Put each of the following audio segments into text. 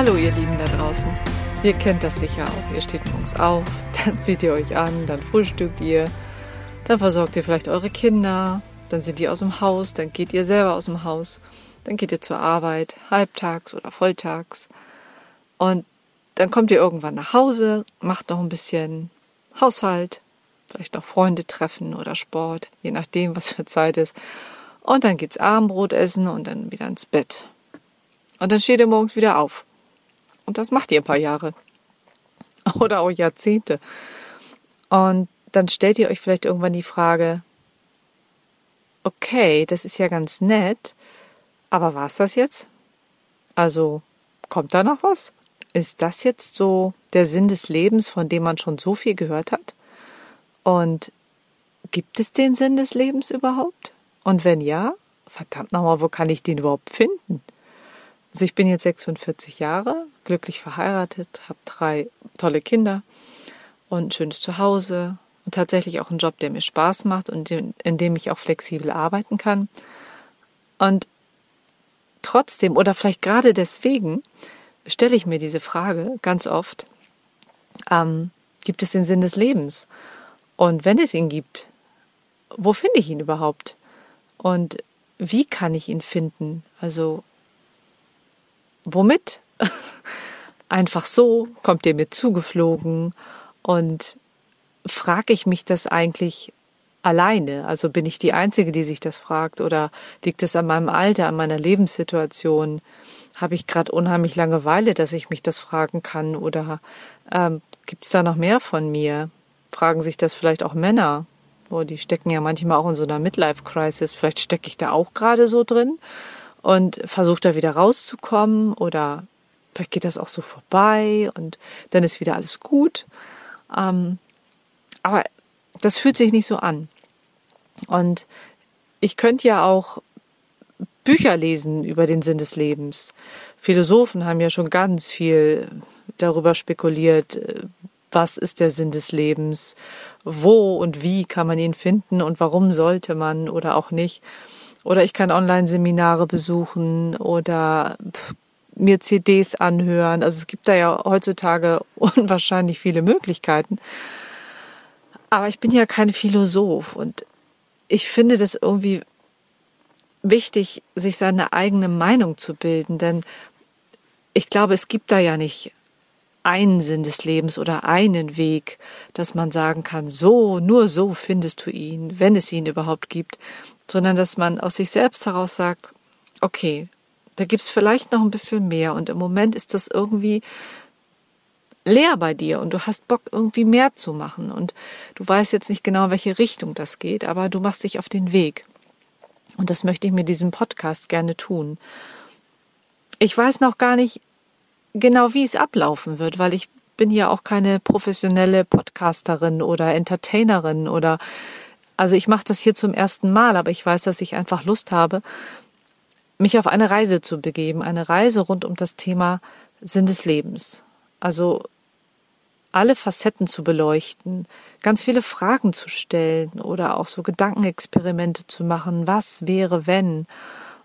Hallo ihr Lieben da draußen. Ihr kennt das sicher auch. Ihr steht morgens auf, dann zieht ihr euch an, dann frühstückt ihr, dann versorgt ihr vielleicht eure Kinder, dann sind die aus dem Haus, dann geht ihr selber aus dem Haus, dann geht ihr zur Arbeit, halbtags oder volltags. Und dann kommt ihr irgendwann nach Hause, macht noch ein bisschen Haushalt, vielleicht noch Freunde treffen oder Sport, je nachdem, was für Zeit ist. Und dann geht's Abendbrot essen und dann wieder ins Bett. Und dann steht ihr morgens wieder auf. Und das macht ihr ein paar Jahre. Oder auch Jahrzehnte. Und dann stellt ihr euch vielleicht irgendwann die Frage, okay, das ist ja ganz nett, aber war's das jetzt? Also, kommt da noch was? Ist das jetzt so der Sinn des Lebens, von dem man schon so viel gehört hat? Und gibt es den Sinn des Lebens überhaupt? Und wenn ja, verdammt nochmal, wo kann ich den überhaupt finden? Also ich bin jetzt 46 Jahre, glücklich verheiratet, habe drei tolle Kinder und ein schönes Zuhause und tatsächlich auch einen Job, der mir Spaß macht und in dem ich auch flexibel arbeiten kann. Und trotzdem oder vielleicht gerade deswegen stelle ich mir diese Frage ganz oft, ähm, gibt es den Sinn des Lebens? Und wenn es ihn gibt, wo finde ich ihn überhaupt? Und wie kann ich ihn finden? Also womit? Einfach so kommt er mir zugeflogen und frage ich mich das eigentlich alleine? Also bin ich die Einzige, die sich das fragt oder liegt es an meinem Alter, an meiner Lebenssituation? Habe ich gerade unheimlich Langeweile, dass ich mich das fragen kann oder ähm, gibt es da noch mehr von mir? Fragen sich das vielleicht auch Männer? Oh, die stecken ja manchmal auch in so einer Midlife-Crisis. Vielleicht stecke ich da auch gerade so drin und versuche da wieder rauszukommen oder vielleicht geht das auch so vorbei und dann ist wieder alles gut. Ähm, aber das fühlt sich nicht so an. Und ich könnte ja auch Bücher lesen über den Sinn des Lebens. Philosophen haben ja schon ganz viel darüber spekuliert, was ist der Sinn des Lebens, wo und wie kann man ihn finden und warum sollte man oder auch nicht. Oder ich kann Online-Seminare besuchen oder mir CDs anhören. Also es gibt da ja heutzutage unwahrscheinlich viele Möglichkeiten. Aber ich bin ja kein Philosoph und ich finde das irgendwie wichtig, sich seine eigene Meinung zu bilden, denn ich glaube, es gibt da ja nicht einen Sinn des Lebens oder einen Weg, dass man sagen kann, so, nur so findest du ihn, wenn es ihn überhaupt gibt, sondern dass man aus sich selbst heraus sagt, okay, da gibt's vielleicht noch ein bisschen mehr und im Moment ist das irgendwie leer bei dir und du hast Bock irgendwie mehr zu machen und du weißt jetzt nicht genau, welche Richtung das geht, aber du machst dich auf den Weg. Und das möchte ich mit diesem Podcast gerne tun. Ich weiß noch gar nicht, genau wie es ablaufen wird, weil ich bin ja auch keine professionelle Podcasterin oder Entertainerin oder also ich mache das hier zum ersten Mal, aber ich weiß, dass ich einfach Lust habe, mich auf eine Reise zu begeben, eine Reise rund um das Thema Sinn des Lebens. Also alle Facetten zu beleuchten, ganz viele Fragen zu stellen oder auch so Gedankenexperimente zu machen, was wäre wenn?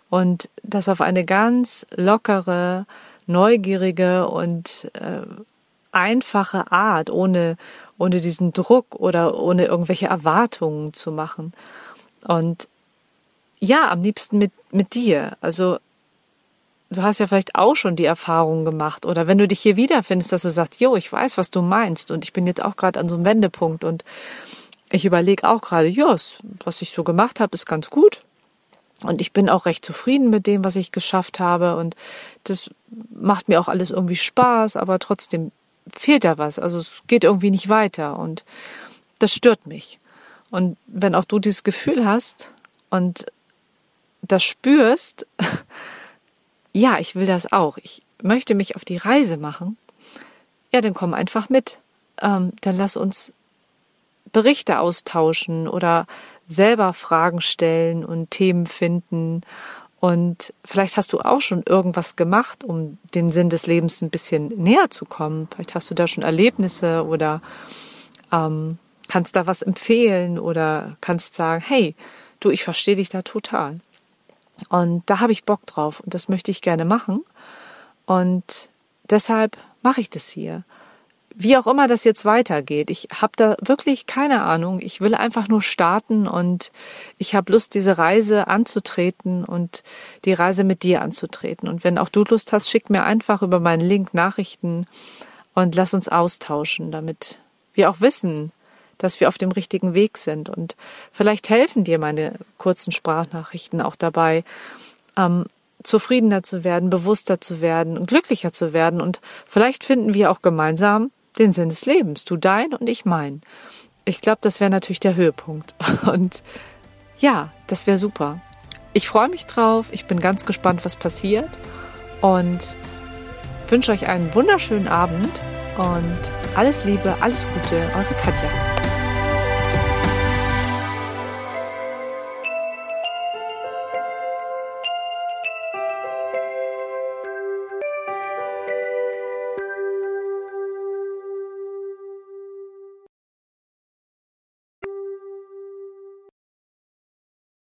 Und das auf eine ganz lockere, neugierige und äh, einfache Art, ohne, ohne diesen Druck oder ohne irgendwelche Erwartungen zu machen. Und ja, am liebsten mit, mit dir. Also du hast ja vielleicht auch schon die Erfahrung gemacht oder wenn du dich hier wiederfindest, dass du sagst, jo, ich weiß, was du meinst und ich bin jetzt auch gerade an so einem Wendepunkt und ich überlege auch gerade, ja, was ich so gemacht habe, ist ganz gut und ich bin auch recht zufrieden mit dem, was ich geschafft habe. Und das macht mir auch alles irgendwie Spaß, aber trotzdem fehlt da was. Also es geht irgendwie nicht weiter und das stört mich. Und wenn auch du dieses Gefühl hast und das spürst, ja, ich will das auch. Ich möchte mich auf die Reise machen. Ja, dann komm einfach mit. Ähm, dann lass uns Berichte austauschen oder selber Fragen stellen und Themen finden. Und vielleicht hast du auch schon irgendwas gemacht, um den Sinn des Lebens ein bisschen näher zu kommen. Vielleicht hast du da schon Erlebnisse oder ähm, kannst da was empfehlen oder kannst sagen, hey, du, ich verstehe dich da total. Und da habe ich Bock drauf und das möchte ich gerne machen. Und deshalb mache ich das hier. Wie auch immer das jetzt weitergeht, ich habe da wirklich keine Ahnung. Ich will einfach nur starten und ich habe Lust, diese Reise anzutreten und die Reise mit dir anzutreten. Und wenn auch du Lust hast, schick mir einfach über meinen Link Nachrichten und lass uns austauschen, damit wir auch wissen, dass wir auf dem richtigen Weg sind. Und vielleicht helfen dir meine kurzen Sprachnachrichten auch dabei, ähm, zufriedener zu werden, bewusster zu werden und glücklicher zu werden. Und vielleicht finden wir auch gemeinsam den Sinn des Lebens. Du dein und ich mein. Ich glaube, das wäre natürlich der Höhepunkt. Und ja, das wäre super. Ich freue mich drauf. Ich bin ganz gespannt, was passiert. Und wünsche euch einen wunderschönen Abend und alles Liebe, alles Gute, eure Katja.